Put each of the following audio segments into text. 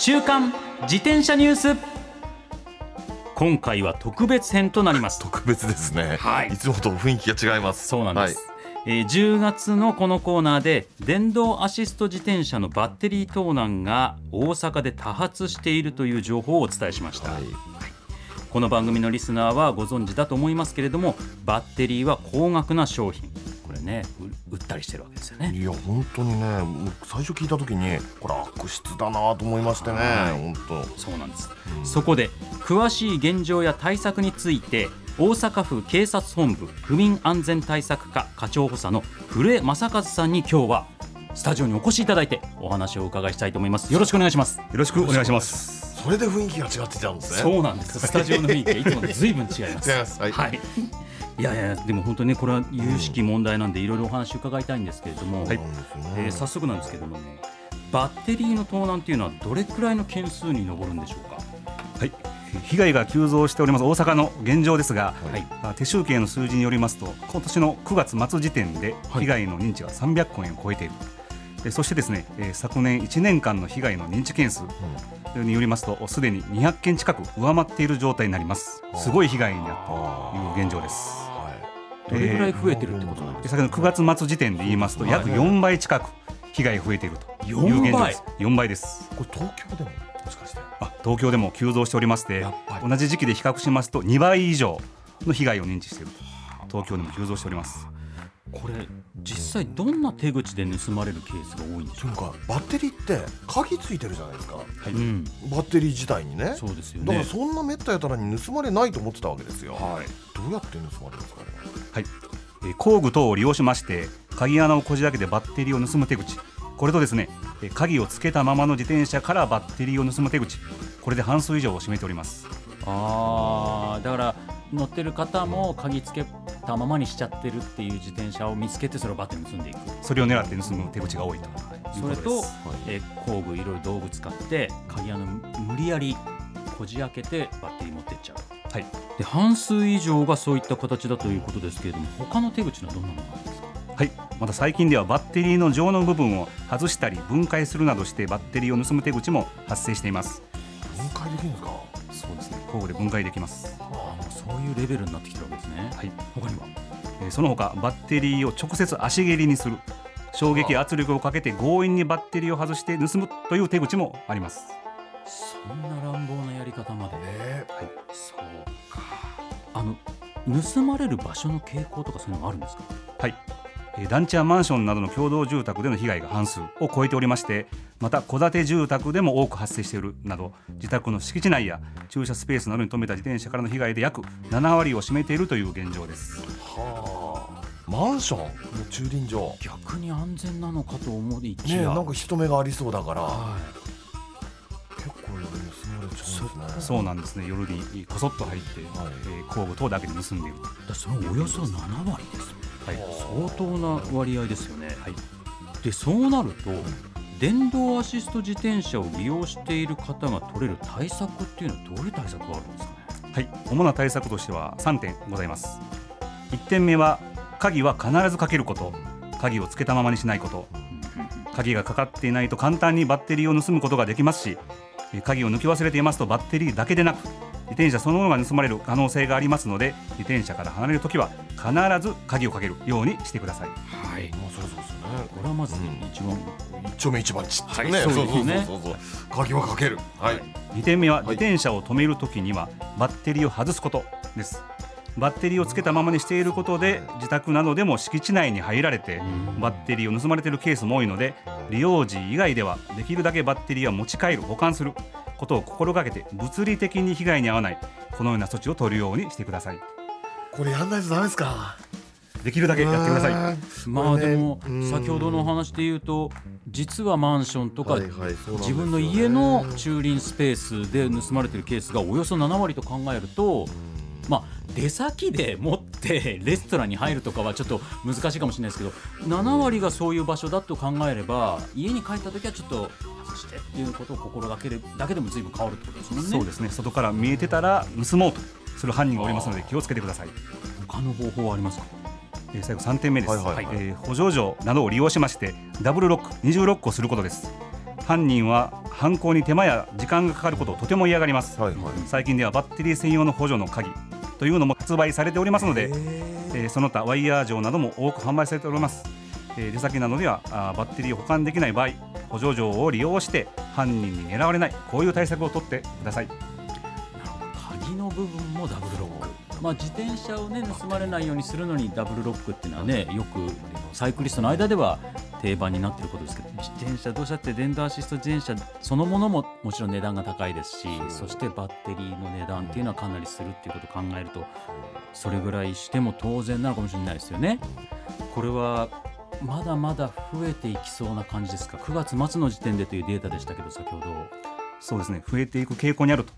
週刊自転車ニュース。今回は特別編となります。特別ですね、はい。いつもと雰囲気が違います。そうなんです、えー10月のこのコーナーで電動アシスト自転車のバッテリー盗難が大阪で多発しているという情報をお伝えしました、はい、この番組のリスナーはご存知だと思いますけれどもバッテリーは高額な商品これねう売ったりしてるわけですよね。いや本当にね最初聞いた時にこれ悪質だなと思いましてね、はい。本当。そうなんです、そこで詳しい現状や対策について大阪府警察本部府民安全対策課課長補佐の古江正和さんに今日はスタジオにお越しいただいてお話をお伺いしたいと思います。よろしくお願いします。よろしくお願いします。それで雰囲気が違ってちゃうんですね。そうなんです。スタジオの雰囲気がいつもと随分違います。違います。はい、はいいやいやでも本当にねこれは有識問題なんでいろいろお話を伺いたいんですけれども、そうなんですよね。えー早速なんですけどもねバッテリーの盗難っていうのはどれくらいの件数に上るんでしょうか？はい。被害が急増しております大阪の現状ですが、はい。あ手集計の数字によりますと今年の9月末時点ではい。被害の認知は300件を超えている、えそしてですね、えー昨年1年間の被害の認知件数によりますとすでに200件近く上回っている状態になります。すごい被害になったという現状です。はい。どれぐらい増えてるってことなんですか、で先ほど9月末時点で言いますと約4倍近く被害が増えているという現状です。4倍？です。これ東京でももしかして？あ東京でも急増しておりましてやっぱり。同じ時期で比較しますと2倍以上の被害を認知していると。東京でも急増しておりますこれ実際どんな手口で盗まれるケースが多いんでしょうか？バッテリーって鍵ついてるじゃないですか。う、うん、バッテリー自体にね。そうですよだからねそんなめったやたらに盗まれないと思ってたわけですよ、はい。どうやって盗まれるんですかね？はい。えー工具等を利用しまして鍵穴をこじ開けてバッテリーを盗む手口。これとですねえー鍵をつけたままの自転車からバッテリーを盗む手口。これで半数以上を占めておりますあーだから乗ってる方も鍵つけたままにしちゃってるっていう自転車を見つけてそれをバッテリーに盗んでいく。それを狙って盗む手口が多いというそれこととです、えー工具いろいろ道具使って鍵穴無理やりこじ開けてバッテリー持ってっちゃう。はい。で半数以上がそういった形だということですけれども他の手口はどんなのがあるんですか？はい、また最近ではバッテリーの上の部分を外したり分解するなどしてバッテリーを盗む手口も発生しています。分解できるんですか？工具で分解できます、あそういうレベルになってきてるわけですね。はい。他には？えーその他バッテリーを直接足蹴りにする。衝撃圧力をかけて強引にバッテリーを外して盗むという手口もあります。そんな乱暴なやり方まで。ねそうか。あの盗まれる場所の傾向とかそういうのがあるんですか？はい。えー団地やマンションなどの共同住宅での被害が半数を超えておりましてまた戸建て住宅でも多く発生しているなど自宅の敷地内や駐車スペースなどに止めた自転車からの被害で約7割を占めているという現状です。はあ。マンションの駐輪場。逆に安全なのかと思いきねえや、なんか人目がありそうだから。は結構盗まれちゃうんですね。そうなんですね。夜にこそっと入って、はい。えー工具等だけで盗んでいるい、だそのおよそ7割ですはい。相当な割合ですよね、でそうなると電動アシスト自転車を利用している方が取れる対策っていうのはどういう対策があるんですかね？はい、主な対策としては3点ございます。1点目は鍵は必ずかけること。鍵をつけたままにしないこと。鍵がかかっていないと簡単にバッテリーを盗むことができますしえー鍵を抜き忘れていますとバッテリーだけでなく自転車そのものが盗まれる可能性がありますので自転車から離れるときは必ず鍵をかけるようにしてください。はい。まあそうそうですよね。これはまずうん。一番、一丁目一番ちっちゃいね、はいそうそうそうそう鍵はかける。はい。2点目ははい。自転車を止めるときにはバッテリーを外すことです。バッテリーをつけたままにしていることで自宅などでも敷地内に入られてバッテリーを盗まれているケースも多いので利用時以外ではできるだけバッテリーは持ち帰る保管することを心がけて物理的に被害に遭わないこのような措置を取るようにしてください。これやんないとダメですか？できるだけやってください。まあでもうん。先ほどのお話で言うと実はマンションとか自分の家の駐輪スペースで盗まれてるケースがおよそ7割と考えるとまあ出先で持ってレストランに入るとかはちょっと難しいかもしれないですけど7割がそういう場所だと考えれば家に帰った時はちょっと外してっていうことを心がけるだけでも随分変わるってことですもんね。そうですね。外から見えてたら盗もうとする犯人がおりますので気をつけてください。他の方法はありますか？えー最後3点目です、はいはいはい。えー補助錠などを利用しましてダブルロック二重ロックをすることです。犯人は犯行に手間や時間がかかることをとても嫌がります、はいはい。最近ではバッテリー専用の補助の鍵というのも発売されておりますので、えーその他ワイヤー錠なども多く販売されております、えー出先などではあーバッテリーを保管できない場合補助錠を利用して犯人に狙われないこういう対策を取ってください。鍵の部分もダブルロック、まあ、自転車を、ね、盗まれないようにするのにダブルロックっていうのはねよくサイクリストの間では定番になっていることですけど自転車どうしたって電動アシスト自転車そのものももちろん値段が高いですしそしてバッテリーの値段っていうのはかなりするっていうことを考えるとそれぐらいしても当然なのかもしれないですよね。これはまだまだ増えていきそうな感じですか？9月末の時点でというデータでしたけど先ほど。そうですね増えていく傾向にあると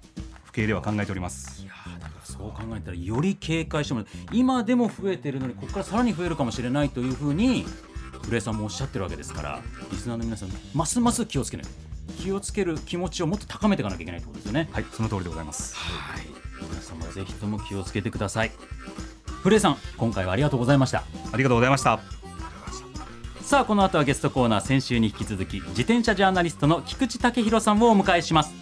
府警では考えておりますいやだからそう考えたらより警戒してもらう今でも増えてるのにここからさらに増えるかもしれないというふうに古江さんもおっしゃってるわけですからリスナーの皆さんますます気をつけない気をつける気持ちをもっと高めていかなきゃいけないってことですよね。はいその通りでございますはい皆さんもぜひとも気をつけてください古江さん今回はありがとうございましたありがとうございましたさあこの後はゲストコーナー先週に引き続き自転車ジャーナリストの菊池武弘さんをお迎えします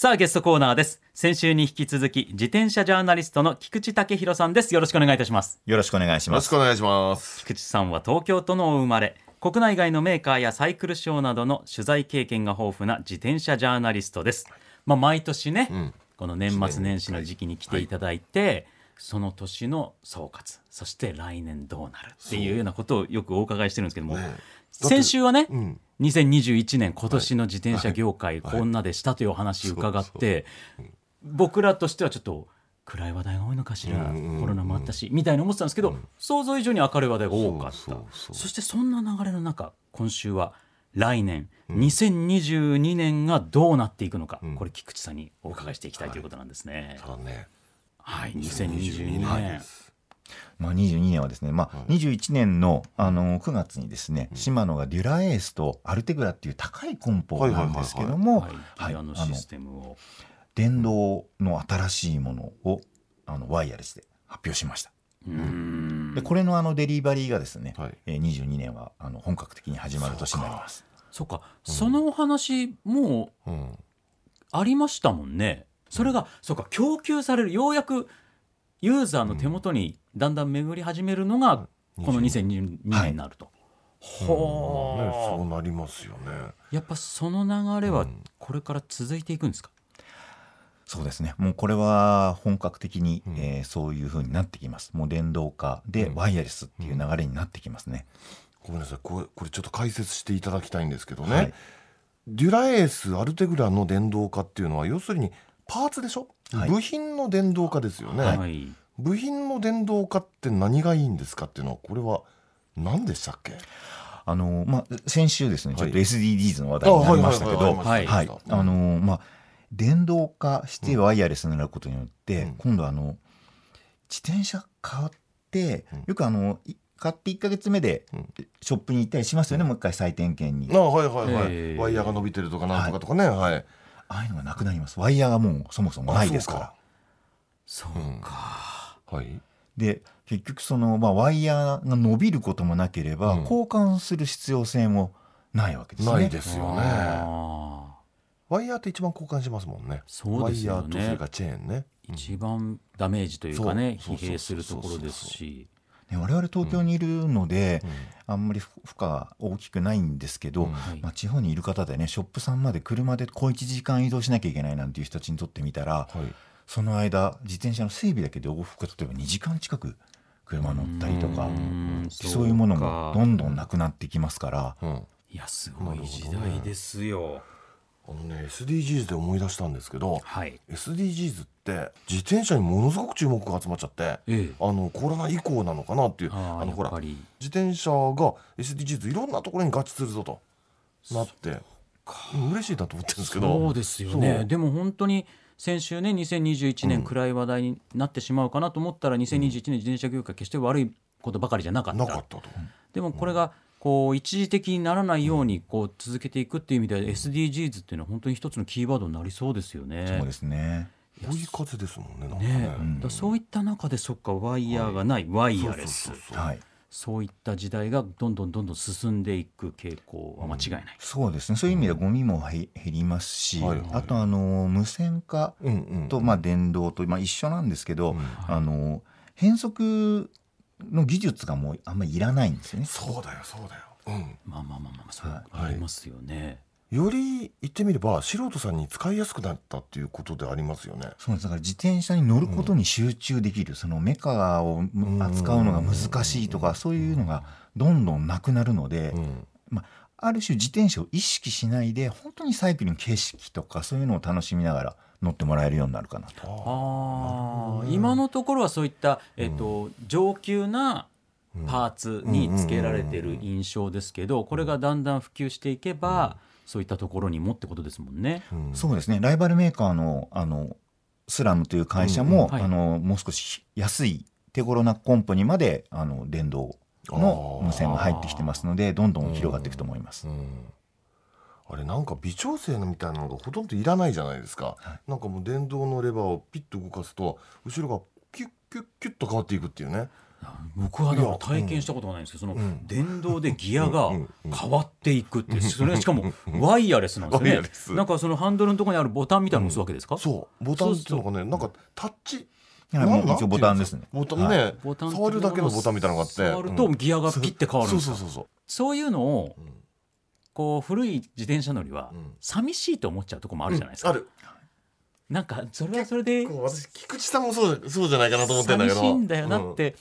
さあゲストコーナーです。先週に引き続き自転車ジャーナリストの菊池武弘さんです。よろしくお願いいたします。よろしくお願いしよろます。しくお願いします菊池さんは東京都のお生まれ国内外のメーカーやサイクルショーなどの取材経験が豊富な自転車ジャーナリストです。まあ、毎年ね、ん。この年末年始の時期に来ていただいて、その年の総括そして来年どうなるっていうようなことをよくお伺いしてるんですけども、ね先週はね、うん2021年今年の自転車業界こんなでしたというお話伺って、僕らとしてはちょっと暗い話題が多いのかしら、コロナもあったしみたいに思ってたんですけど、想像以上に明るい話題が多かった。そしてそんな流れの中今週は来年、2022年がどうなっていくのか、ん。これ菊池さんにお伺いしていきたいということなんですね。はい、2022 2022年、まあ、22年はですね、まあ、21年のあの9月にですね、シマノがデュラエースとアルテグラっていう高い梱包なんですけども、電動の新しいものをあのワイヤレスで発表しました。うーん。でこれのあのデリバリーがですね、はい。えー22年はあの本格的に始まる年になります。そうか、そのお話もううん。ありましたもんね。それが、そうか供給される。ようやくユーザーの手元にだんだん巡り始めるのがこの2022年になると。ねほそうなりますよね。やっぱその流れはうん。これから続いていくんですか、そうですね。もうこれは本格的に、うん。えーそういう風になってきます。もう電動化でうん。ワイヤレスっていう流れになってきますね、ごめんなさい。これこれちょっと解説していただきたいんですけどね、はい。デュラエースアルテグラの電動化っていうのは要するにパーツでしょ、はい。部品の電動化ですよね、はい。部品の電動化って何がいいんですかっていうのはこれは何でしたっけ？あのまあ先週ですねちょっとはい SDGs の話題になりましたけどはいはいあのまあ電動化してワイヤレスになることによって、うん。今度あの自転車買って、うん。よくあのい買って1か月目でうん。ショップに行ったりしますよね、もう一回再点検に。あはいはいはい、えー。ワイヤーが伸びてるとかなんとかとかねはい、ああいうのがなくなります。ワイヤーがもうそもそもないですから。そううん。かはい。で結局その、まあ、ワイヤーが伸びることもなければ、うん。交換する必要性もないわけですね。ないですよね。あワイヤーって一番交換しますもんね。そうですよね。ワイヤーとそれからチェーンね。ー一番ダメージというかね疲弊するところですしね我々東京にいるので、うん。あんまり負荷が大きくないんですけど、うん。はい。まあ、地方にいる方でねショップさんまで車で小1時間移動しなきゃいけないなんていう人たちにとってみたらはい。その間自転車の整備だけで往復が例えば2時間近く車乗ったりとかうんそういうものもどんどんなくくなってきますから。うん。いやすごい時代ですよあのね SDGs で思い出したんですけどはい。SDGs って自転車にものすごく注目が集まっちゃってええ。あのコロナ以降なのかなっていうあのほら自転車が SDGs いろんなところに合致するぞとなってうん嬉しいなと思ってるんですけど。そうですよね。でも本当に先週ね2021うん年暗い話題になってしまうかなと思ったら2021年自転車業界決して悪いことばかりじゃなかった。なかったと。でもこれがこう一時的にならないようにこう続けていくっていう意味では SDGs っていうのは本当に一つのキーワードになりそうですよね。そうですね。追い風ですもんねなんかねねうんだそういった中でそっかワイヤーがない、ワイヤレスそうそうそうそうはい。そういった時代がどんどんどんどん進んでいく傾向は間違いない。そうですね。そういう意味ではゴミも減減りますし、はいはいあとあの無線化うんうんとまあ電動とまあ一緒なんですけど、うんあの変速の技術がもうあんまりいらないんですよね。そうだよそうだよ、うん、まあまあまあまあそうはい。ありますよね。より言ってみれば素人さんに使いやすくなったっていうことでありますよね。そうです。だから自転車に乗ることに集中できる、そのメカをむ扱うのが難しいとか、そういうのがどんどんなくなるので、うん。まあ、ある種自転車を意識しないで本当にサイクルの景色とかそういうのを楽しみながら乗ってもらえるようになるかなと。ああ今のところはそういった、えっと上級なパーツにつけられてる印象ですけどこれがだんだん普及していけばそういったところにもってことですもんね。うん。そうですね。ライバルメーカーのあのスラムという会社も、うん。はい。あのもう少し安い手頃なコンポにまであの電動の無線が入ってきてますのでどんどん広がっていくと思います。うんあれなんか微調整のみたいなのがほとんどいらないじゃないですか、なんかもう電動のレバーをピッと動かすと後ろがキュッキュッキュッと変わっていくっていうね。僕はだから体験したことがないんですけど、そのん。電動でギアがうんうん変わっていくってそれがしかもワイヤレスなんですよね。なんかそのハンドルのところにあるボタンみたいなのを押すわけですか、そう。ボタンっていうのがねなんかタッチ。ボタンですね。ボタンね、はボタン触るだけのボタンみたいなのがあって。触るとギアがピッて変わるんですかそうそうそう。そういうのをうんこう古い自転車乗りはうん。寂しいと思っちゃうところもあるじゃないですか、ある。なんかそれはそれで私菊池さんもそうそうじゃないかなと思ってんだけど。寂しいんだよなって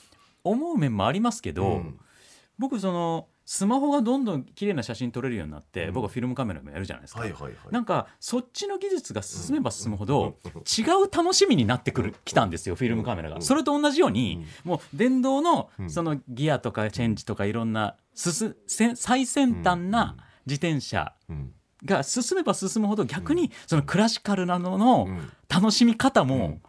思う面もありますけど、うん。僕そのスマホがどんどん綺麗な写真撮れるようになって、うん。僕はフィルムカメラもやるじゃないですか、はいはいはい。なんかそっちの技術が進めば進むほど違う楽しみになってくるきたんですよフィルムカメラが。それと同じようにもう電動のうん。そのギアとかチェンジとかいろんな最先端な自転車うん。が進めば進むほど逆にそのクラシカルなののうん。楽しみ方も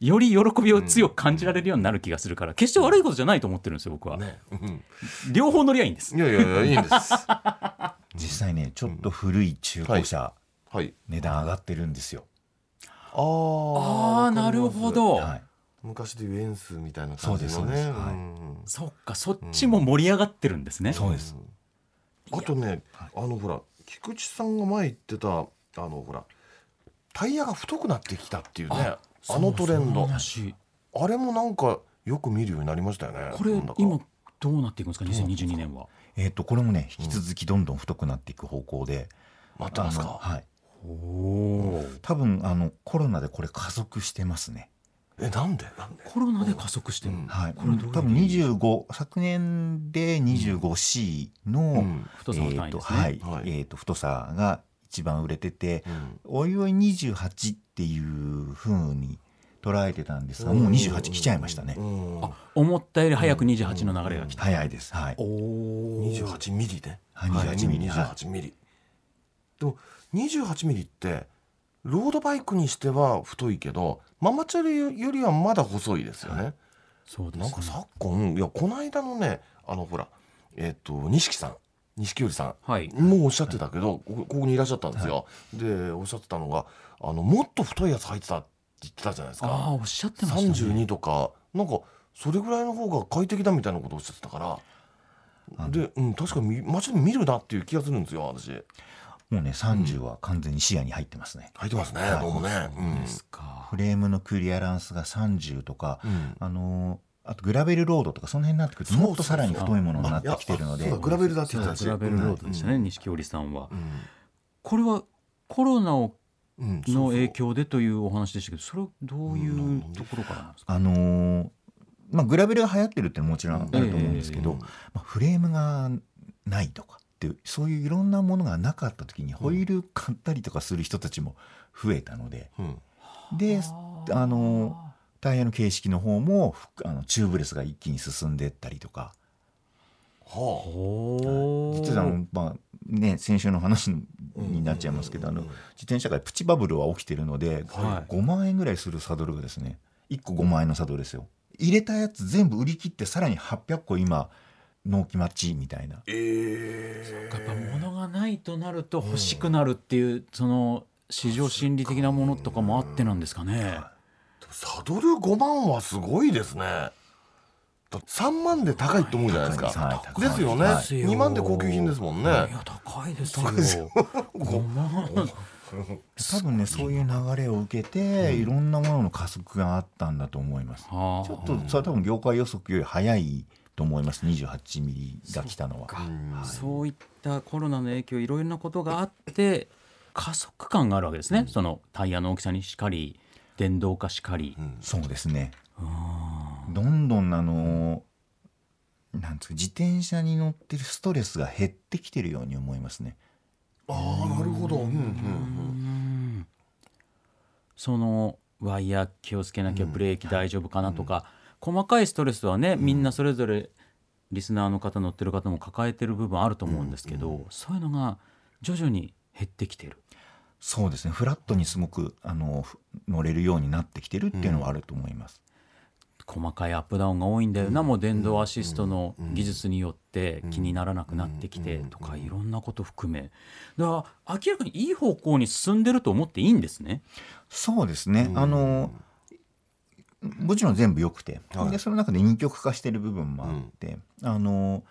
より喜びを強く感じられるようになる気がするから決して悪いことじゃないと思ってるんですよ僕は。ね。うん。両方乗りゃいいんです。い。やいやいやいいんです。実際ねちょっと古い中古車、はい。値段上がってるんですよ。あーああなるほど。はい、昔でいうエンスみたいな感じのそうですねそうです。はい。うん。そっかそっちも盛り上がってるんですね。そうです。あとねあのほら菊池さんが前言ってたあのほらタイヤが太くなってきたっていうねあのトレンド話あれもなんかよく見るようになりましたよねこれなんだか今どうなっていくんですか？2022年は。えっ、とこれもね引き続きどんどん太くなっていく方向で、またますか？はい。おお。多分あのコロナでこれ加速してますね。えなんで？なんでコロナで加速してる、うん。はい、これどういう多分25昨年で 25C の、うん。太さの単位ですね。えーとはい。はい。えーと太さが一番売れてて、うん。おいおい28っていう風に捉えてたんですが、もう28来ちゃいましたね。うん。あ思ったより早く28の流れが来た、早い。です。はい。おお28ミリね。はい。28ミリ。28ミリ。でも28ミリってロードバイクにしては太いけどママチャリよりはまだ細いですよね、そうですね。なんか昨今いやこの間のねあのほらえっ、と錦さん。錦織さん。はい。もうおっしゃってたけど、ここにいらっしゃったんですよ、でおっしゃってたのがあのもっと太いやつ履いてたって言ってたじゃないですああかおっしゃってましたね。32とか。なんかそれぐらいの方が快適だみたいなことをおっしゃってたから。で、うん、確かに街で見るなっていう気がするんですよ私もうね30は完全に視野に入ってますね。履いてますね、はい。どうもね、うん。ですか。フレームのクリアランスが30とか、うん。あのーあとグラベルロードとかその辺になってくるともっとさらに太いものになってきてるので。グラベルだって言ってたし。グラベルロードでしたね、錦織さんは、うん。これはコロナをうんの影響でというお話でしたけどそれはどういうところからなんですか、あのーまあ、グラベルが流行ってるってもちろんあると思うんですけど、うんまあ、フレームがないとかっていうそういういろんなものがなかった時にホイール買ったりとかする人たちも増えたので、そううん。であのタイヤの形式の方もふあのチューブレスが一気に進んでったりとか。はほー。実はあの、まあね、先週の話になっちゃいますけど、あの自転車界プチバブルは起きてるので、はい。5万円ぐらいするサドルがですね1個5万円のサドルですよ。入れたやつ全部売り切ってさらに800個今納期待ちみたいな。あえやっぱ物がないとなると欲しくなるっていう、その市場心理的なものとかもあってなんですかね。サドル5万はすごいですね。だって3万で高いと思うじゃないですか、はい高い。ですよね、はい2万で高級品ですもんね、いや高いですよ。5万。多分ねそういう流れを受けて、いろんなものの加速があったんだと思います。はあ。ちょっとそれは多分業界予測より早いと思います。28ミリが来たのは。うんそういったコロナの影響いろいろなことがあって加速感があるわけですね、そのタイヤの大きさにしかり電動化しかり、そうですね。どんどんあのなんつうか自転車に乗ってるストレスが減ってきてるように思いますね。ああなるほど、うんうんうん、そのワイヤー気をつけなきゃブレーキ大丈夫かなとか、細かいストレスはねみんなそれぞれリスナーの方乗ってる方も抱えてる部分あると思うんですけど、そういうのが徐々に減ってきてる。そうですね。フラットにすごくあのふ乗れるようになってきてるっていうのはあると思います、細かいアップダウンが多いんだよな、もう電動アシストの技術によって気にならなくなってきてとかいろんなこと含め。だから明らかにいい方向に進んでると思っていいんですね。そうですね、あのもちろん全部良くて、はい。でその中で二極化してる部分もあって、あの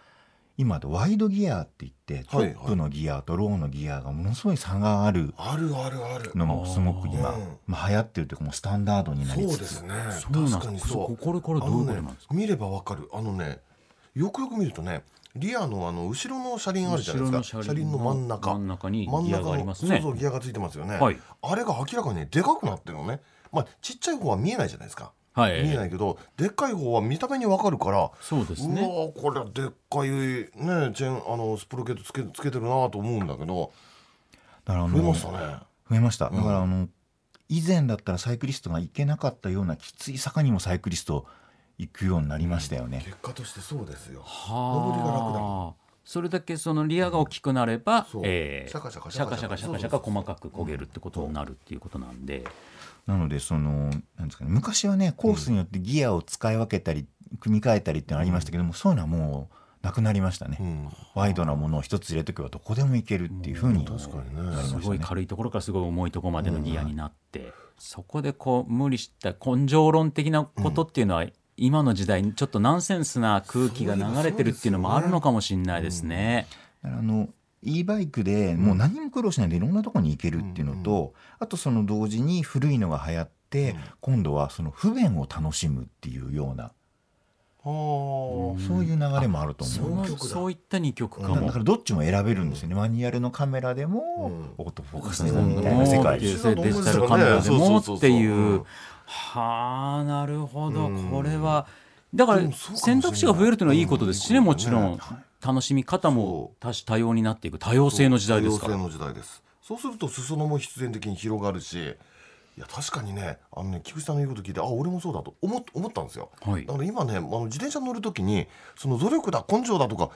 今でワイドギアって言ってトはい。ップのギアとローのギアがものすごい差がある。あるあるある。のもすごく今、うんまあ、流行ってるというかもうスタンダードになりつつ。そうですね。確かにそう。これこれどういうことなんですか？ね、見ればわかる。あのねよくよく見るとねリアのあの後ろの車輪あるじゃないですか。車輪の真ん中。真ん中に真んギアがありますね。そうそうギアがついてますよね、はい。あれが明らかにねでかくなってるのねまあちっちゃい方は見えないじゃないですか、はい。見えないけどでっかい方は見た目にわかるからそうですうわこれでっかいねチェーンあのスプロケットつけつけてるなと思うんだけどだから増えましたね。増えました。だうん。からあの、以前だったらサイクリストが行けなかったようなきつい坂にもサイクリスト行くようになりましたよね、結果としてそうですよ。は上りが楽だあ。それだけそのリアが大きくなれば、そう。えーシャカシャカシャカシャカシャカ細かく焦げるってことになるっていうことなんで、なのでそのなんですかね昔はねコースによってギアを使い分けたり組み替えたりってのありましたけども、そういうのはもうなくなりましたね、うん。ワイドなものを一つ入れとけばどこでもいけるっていうふうに、ね。ね。すごい軽いところからすごい重いところまでのギアになって、そこでこう無理した根性論的なことっていうのは、今の時代にちょっとナンセンスな空気が流れてるっていうのもあるのかもしれないですね。だからあの e バイクでもう何も苦労しないでいろんなところに行けるっていうのと、あとその同時に古いのが流行って、今度はその不便を楽しむっていうような。はあそういう流れもあるとそ思ううそういった2曲かも。だからどっちも選べるんですよね。マニュアルのカメラでも、オートフォーカスでもうんみたいな世界で。デジタルカメラでもっていそうそうそうそうう。はあなるほど。うん。これはだから選択肢が増えるというのはいいことですしねうんもちろん楽しみ方も多種多様になっていく多様性の時代ですから。多様性の時代です。そうすると裾野も必然的に広がるしいや確かにねあのね菊池さんの言うこと聞いてあ俺もそうだと思っ思ったんですよ。はい。だから今ねあの自転車乗る時にその努力だ根性だとか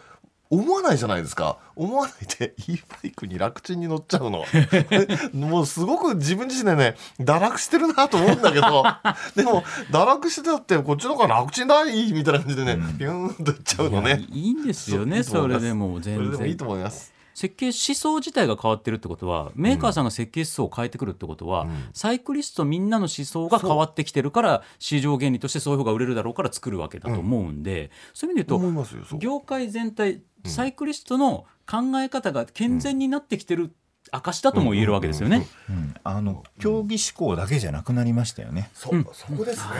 思わないじゃないですか。思わないで e バイクに楽ちんに乗っちゃうの。もうすごく自分自身でね堕落してるなと思うんだけど。でも堕落してたってこっちの方が楽ちんだいいみたいな感じでね、ピューンといっちゃうのね。いいんですよねそれでもそ全然。れでもいいと思います。設計思想自体が変わってるってことはメーカーさんが設計思想を変えてくるってことは、サイクリストみんなの思想が変わってきてるから市場原理としてそういう方が売れるだろうから作るわけだと思うんで、そういう意味で言うと業界全体サイクリストの考え方が健全になってきてる証だとも言えるわけですよね。うん。あの競技志向だけじゃなくなりましたよね、そう、そこですね、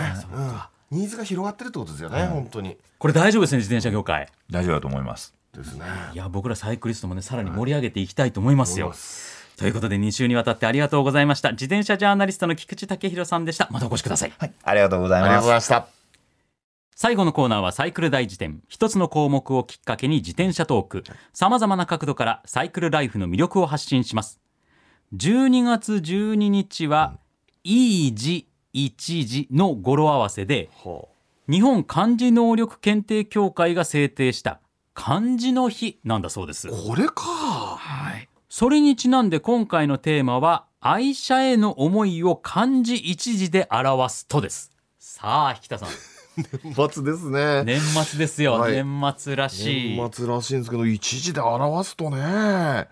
うん、ニーズが広がってるってことですよね、本当に。これ大丈夫ですね自転車業界。大丈夫だと思います。ですね。いや僕らサイクリストもねさらに盛り上げていきたいと思いますよ。ということで2週にわたってありがとうございました。自転車ジャーナリストの菊池武弘さんでした。またお越しください。はい。ありがとうございありがとうますございました最後のコーナーはサイクル大辞典。一つの項目をきっかけに自転車トーク。さまざまな角度からサイクルライフの魅力を発信します。12月12日はいい字一字の語呂合わせでは日本漢字能力検定協会が制定した漢字の日なんだそうです。あ、これか。はい。それにちなんで今回のテーマは愛車への思いを漢字一字で表すとです。さあ引田さん年末ですね。年末ですよ、はい。年末らしい。年末らしいんですけど一時で表すとね。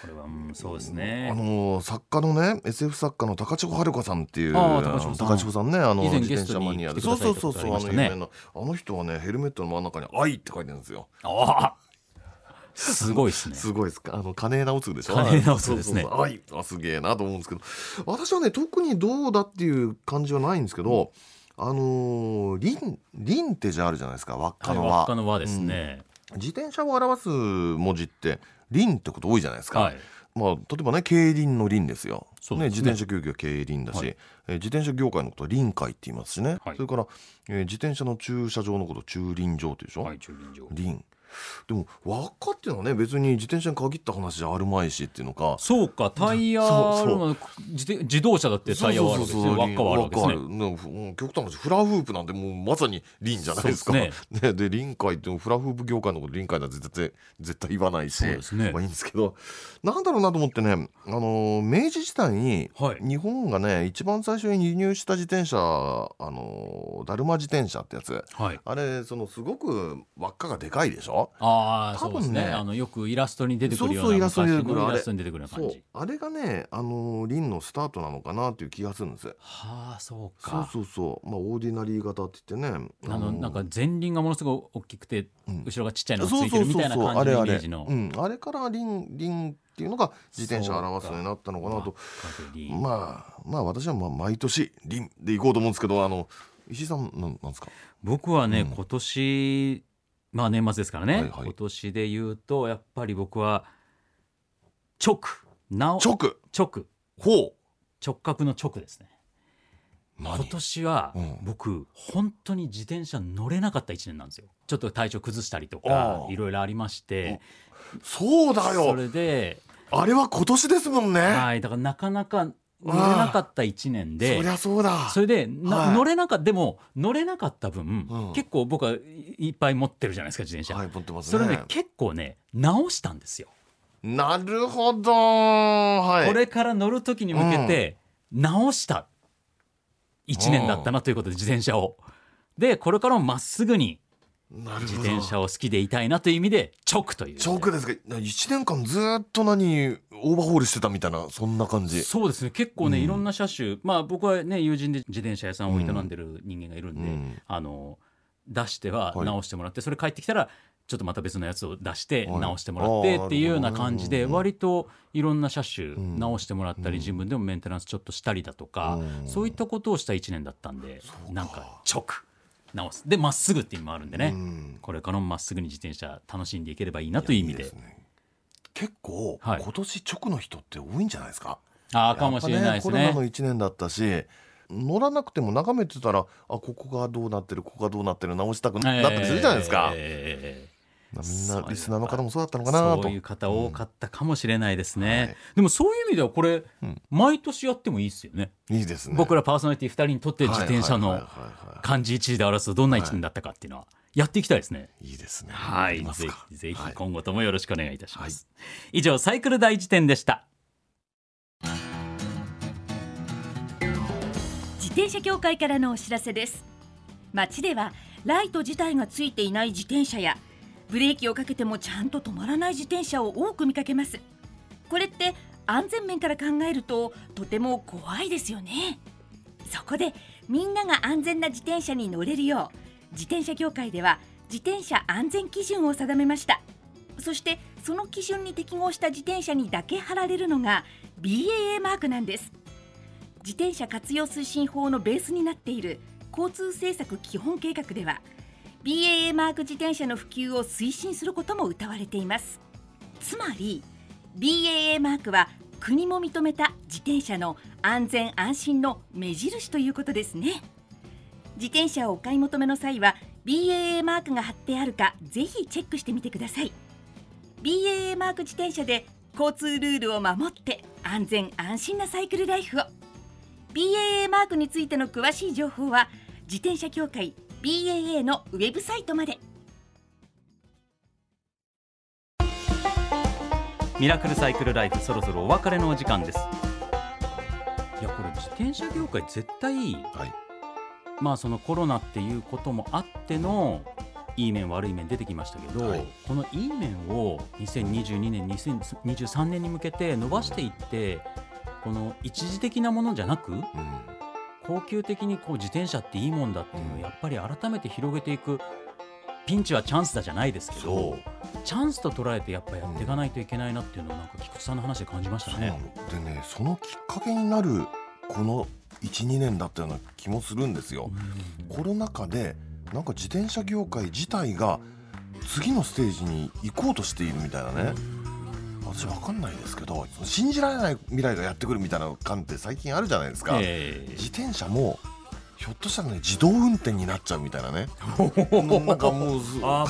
これは、うん、そうですあねの作家のね SF 作家の高千穂遥さんっていうああ高千穂さん。ねあの自転車マニアで。そうそうそうそうあの有名なあの人はねヘルメットの真ん中に「愛」って書いてるんですよ。ああすごいですね。すごいで すか？あの金直すでしょ？金直すですね。そうそうそう。愛あすげえなと思うんですけど。私はね特にどうだっていう感じはないんですけどあのー、輪輪ってじゃあるじゃないですか輪っかの輪、輪っかの輪ですね、自転車を表す文字って輪ってこと多いじゃないですか、はい。まあ、例えばね競輪の輪ですよ。そうですね。自転車競技は競輪だし、はい。えー自転車業界のことは輪界って言いますしね、はい。それから、えー自転車の駐車場のこと駐輪場っていうでしょ、はい駐輪場。輪でも輪っかっていうのはね別に自転車に限った話じゃあるまいしっていうのか。そうかタイヤそうそう。の自転自動車だってタイヤはあるわけですね。輪っかはあるわけですね。極端な話フラフープなんてもうまさに輪じゃないですか。ね。で輪界ってフラフープ業界のこと輪界なんて絶対絶対言わないしそうですね。まあいいんですけど。なんだろうなと思ってね、あのー明治時代にはい。日本がね一番最初に輸入した自転車、あのーだるま自転車ってやつ。はい。あれそのすごく輪っかがでかいでしょ？ああ多分ねそうですね。あのよくイラストに出てくるようなそうそうイラストに出てくる昔のあれ。イラストに出てくる感じ。あれがね、あのー輪のスタートなのかなっていう気がするんです。はあそうそうかそうそう、まあ、オーディナリー型って言ってね。あのなんか前輪がものすごい大きくて、うん。後ろがちっちゃいのがつそういてるみそうそうそう、たいな感じのイメージの。うん、あれから輪、輪っていうのが自転車を表すようになったのかなと。ままあ、まあ、私はまあ、毎年輪で行こうと思うんですけど、あの。石井さん、なん、なんですか？僕はね、うん。今年まあ年末ですからね、はいはい。今年で言うとやっぱり僕は直なお直、直。ほ直角の直ですね。う。何？今年はうん。僕本当に自転車乗れなかった1年なんですよ。ちょっと体調崩したりとあかあいろいろありまして。そうだそよ。れで、あれは今年ですもんね。はい、だからなかなか乗れなかった1年そでりゃそうだ。それでな、はい乗れなかったでも乗れなかった分、うん結構僕はいっぱい持ってるじゃないですか自転車、はい、持ってますそれねね。結構ね直したんですよ、なるほど。はい。これから乗る時に向けて直した1年だったなということで自転車をでこれからもまっすぐに。自転車を好きでいたいなという意味で直というチョークですか？1年間ずっと何オーバーホールしてたみたいなそんな感じ。そうですね。結構ね、うん。いろんな車種。まあ僕はね友人で自転車屋さんを営んでる人間がいるんで、うん。あの出してははい。直してもらって、それ帰ってきたらちょっとまた別のやつを出してはい。直してもらってっていうような感じで割といろんな車種ん。直してもらったりうん。自分でもメンテナンスちょっとしたりだとかうん。そういったことをした1年だったんでなんか直直す。でまっすぐっていう意味もあるんでね、うん。これからもまっすぐに自転車楽しんでいければいいなという意味で結構、はい。今年直の人って多いんじゃないですか？ああかもしれないですね。コロナの1年だったし乗らなくても眺めてたらあここがどうなってるここがどうなってる直したくなったりするじゃないですか、えーみんなリスナーの方もそうだったのかなと。そういう方多かったかもしれないですね、はい。でもそういう意味ではこれ、うん。毎年やってもいいですよね。いいですね。僕らパーソナリティ2人にとって自転車のはいはいはいはい漢字一字で表すどんな一年だったかっていうのはやっていきたいですね。いいですね。はい、ぜか。ひぜひはい。今後ともよろしくお願いいたします。以上サイクル大辞典でした。自転車協会からのお知らせです。街ではライト自体がついていない自転車やブレーキをかけてもちゃんと止まらない自転車を多く見かけます。これって安全面から考えるととても怖いですよね。そこでみんなが安全な自転車に乗れるよう自転車協会では自転車安全基準を定めました。そしてその基準に適合した自転車にだけ貼られるのが BAA マークなんです。自転車活用推進法のベースになっている交通政策基本計画では BAA マーク自転車の普及を推進することも謳われています。つまり BAA マークは国も認めた自転車の安全安心の目印ということですね。自転車をお買い求めの際は BAA マークが貼ってあるかぜひチェックしてみてください。BAA マーク自転車で交通ルールを守って安全安心なサイクルライフを。BAA マークについての詳しい情報は自転車協会 BAA のウェブサイトまで。ミラクルサイクルライフそろそろお別れのお時間です。いやこれ自転車業界絶対はいまあそのコロナっていうこともあってのいい面悪い面出てきましたけど、はい。このいい面を2022年2023年に向けて伸ばしていってこの一時的なものじゃなくうん。恒久的にこう自転車っていいもんだっていうのをやっぱり改めて広げていくピンチはチャンスだじゃないですけそどう。チャンスと捉えてやっぱやっていかないといけないなっていうのをなんか菊池さんの話で感じましたね。でねそのきっかけになるこの12年だったような気もするんですよ。コロナ禍でなんか自転車業界自体が次のステージに行こうとしているみたいなね。私わかんないですけど信じられない未来がやってくるみたいな感って最近あるじゃないですか、ええ。自転車もひょっとしたらね自動運転になっちゃうみたいなね。なんかもう加速まあ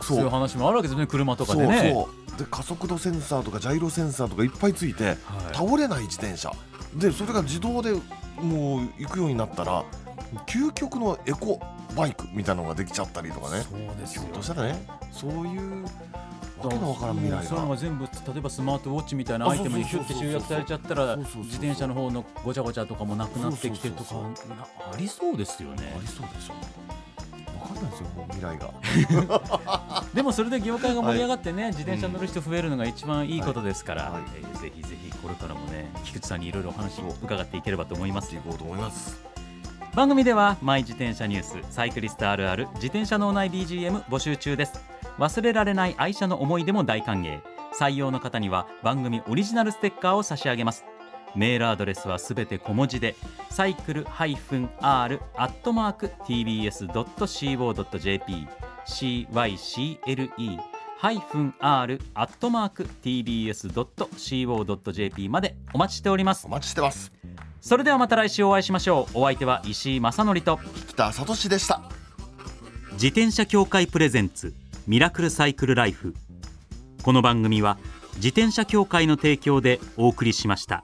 そういう。話もあるわけですね車とかでね。そうそう。で加速度センサーとかジャイロセンサーとかいっぱいついて、はい。倒れない自転車。でそれが自動でもう行くようになったら究極のエコバイクみたいなのができちゃったりとかね。そうですよ。ひょっとしたらね。そういうわけのわからん未来そういうのがが全部例えばスマートウォッチみたいなアイテムにヒュッて集約されちゃったら自転車の方のごちゃごちゃとかもなくなってきてるとかありそうですよね。ありそうでしょわかんないですよもう未来が。でもそれで業界が盛り上がってね、自転車乗る人増えるのが一番いいことですから、はい。はいえーぜひぜひこれからもね菊池さんにいろいろお話を伺っていければと思います。いこうと思います。番組ではマイ自転車ニュースサイクリストあるある自転車脳内 BGM 募集中です。忘れられない愛車の思い出も大歓迎。採用の方には番組オリジナルステッカーを差し上げますメールアドレスはすべて小文字でサイクル -r アットマーク tbs.co.jp cycle -r アットマーク tbs.co.jp までお待ちしております。お待ちしてます。それではまた来週お会いしましょう。お相手は石井正則と北里志でした。自転車協会プレゼンツミラクルサイクルライフ。この番組は自転車協会の提供でお送りしました。